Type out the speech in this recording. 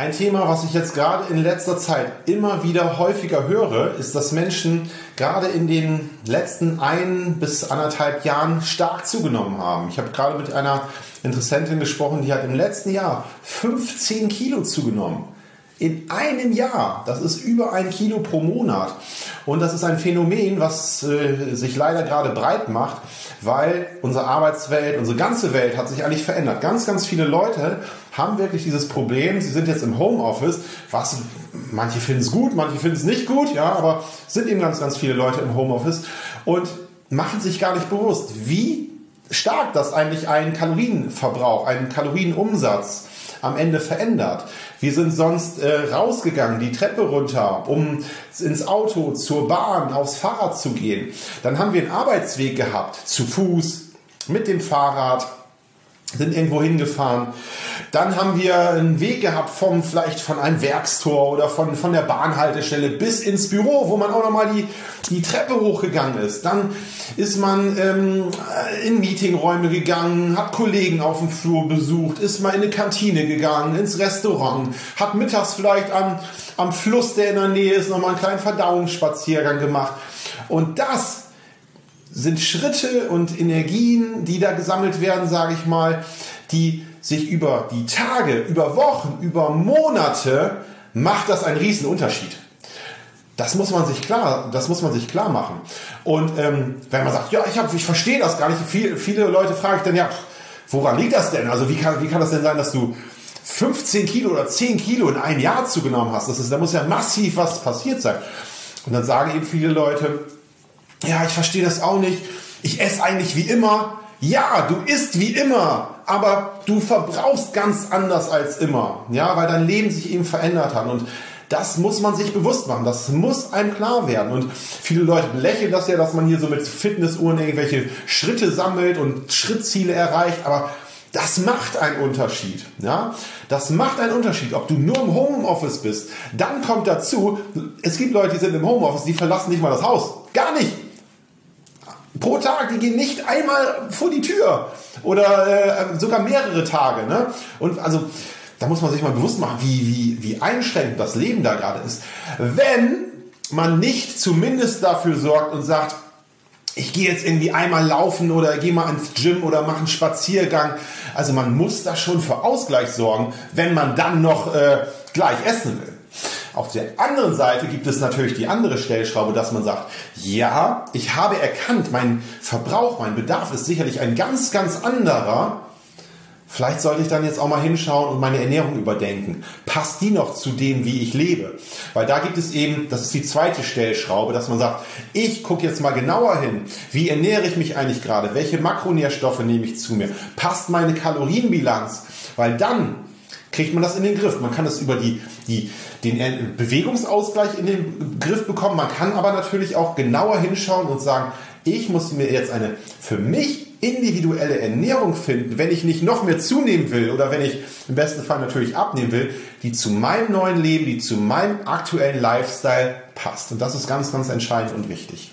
Ein Thema, was ich jetzt gerade in letzter Zeit immer wieder häufiger höre, ist, dass Menschen gerade in den letzten ein bis anderthalb Jahren stark zugenommen haben. Ich habe gerade mit einer Interessentin gesprochen, die hat im letzten Jahr 15 Kilo zugenommen in einem Jahr. Das ist über ein Kilo pro Monat. Und das ist ein Phänomen, was äh, sich leider gerade breit macht, weil unsere Arbeitswelt, unsere ganze Welt hat sich eigentlich verändert. Ganz, ganz viele Leute haben wirklich dieses Problem. Sie sind jetzt im Homeoffice, was manche finden es gut, manche finden es nicht gut, ja, aber sind eben ganz, ganz viele Leute im Homeoffice und machen sich gar nicht bewusst, wie stark das eigentlich einen Kalorienverbrauch, einen Kalorienumsatz am Ende verändert. Wir sind sonst äh, rausgegangen, die Treppe runter, um ins Auto, zur Bahn, aufs Fahrrad zu gehen. Dann haben wir einen Arbeitsweg gehabt, zu Fuß, mit dem Fahrrad, sind irgendwo hingefahren. Dann haben wir einen Weg gehabt vom vielleicht von einem Werkstor oder von, von der Bahnhaltestelle bis ins Büro, wo man auch nochmal die, die Treppe hochgegangen ist. Dann ist man ähm, in Meetingräume gegangen, hat Kollegen auf dem Flur besucht, ist mal in eine Kantine gegangen, ins Restaurant, hat mittags vielleicht am, am Fluss, der in der Nähe ist, nochmal einen kleinen Verdauungsspaziergang gemacht. Und das sind Schritte und Energien, die da gesammelt werden, sage ich mal, die sich über die Tage, über Wochen, über Monate macht das einen riesen Unterschied. Das muss man sich klar, das muss man sich klar machen. Und ähm, wenn man sagt, ja, ich, hab, ich verstehe das gar nicht, viele, viele Leute frage ich dann, ja, woran liegt das denn? Also wie kann, wie kann das denn sein, dass du 15 Kilo oder 10 Kilo in einem Jahr zugenommen hast? Das ist, da muss ja massiv was passiert sein. Und dann sagen eben viele Leute, ja, ich verstehe das auch nicht. Ich esse eigentlich wie immer. Ja, du isst wie immer, aber du verbrauchst ganz anders als immer. Ja, weil dein Leben sich eben verändert hat. Und das muss man sich bewusst machen. Das muss einem klar werden. Und viele Leute lächeln das ja, dass man hier so mit Fitnessuhren irgendwelche Schritte sammelt und Schrittziele erreicht. Aber das macht einen Unterschied. Ja? Das macht einen Unterschied, ob du nur im Homeoffice bist. Dann kommt dazu, es gibt Leute, die sind im Homeoffice, die verlassen nicht mal das Haus. Gar nicht pro Tag, die gehen nicht einmal vor die Tür oder äh, sogar mehrere Tage. Ne? Und also da muss man sich mal bewusst machen, wie, wie, wie einschränkend das Leben da gerade ist. Wenn man nicht zumindest dafür sorgt und sagt, ich gehe jetzt irgendwie einmal laufen oder gehe mal ins Gym oder mache einen Spaziergang. Also man muss da schon für Ausgleich sorgen, wenn man dann noch äh, gleich essen will. Auf der anderen Seite gibt es natürlich die andere Stellschraube, dass man sagt, ja, ich habe erkannt, mein Verbrauch, mein Bedarf ist sicherlich ein ganz, ganz anderer. Vielleicht sollte ich dann jetzt auch mal hinschauen und meine Ernährung überdenken. Passt die noch zu dem, wie ich lebe? Weil da gibt es eben, das ist die zweite Stellschraube, dass man sagt, ich gucke jetzt mal genauer hin. Wie ernähre ich mich eigentlich gerade? Welche Makronährstoffe nehme ich zu mir? Passt meine Kalorienbilanz? Weil dann kriegt man das in den Griff. Man kann das über die, die, den Bewegungsausgleich in den Griff bekommen. Man kann aber natürlich auch genauer hinschauen und sagen, ich muss mir jetzt eine für mich individuelle Ernährung finden, wenn ich nicht noch mehr zunehmen will oder wenn ich im besten Fall natürlich abnehmen will, die zu meinem neuen Leben, die zu meinem aktuellen Lifestyle passt. Und das ist ganz, ganz entscheidend und wichtig.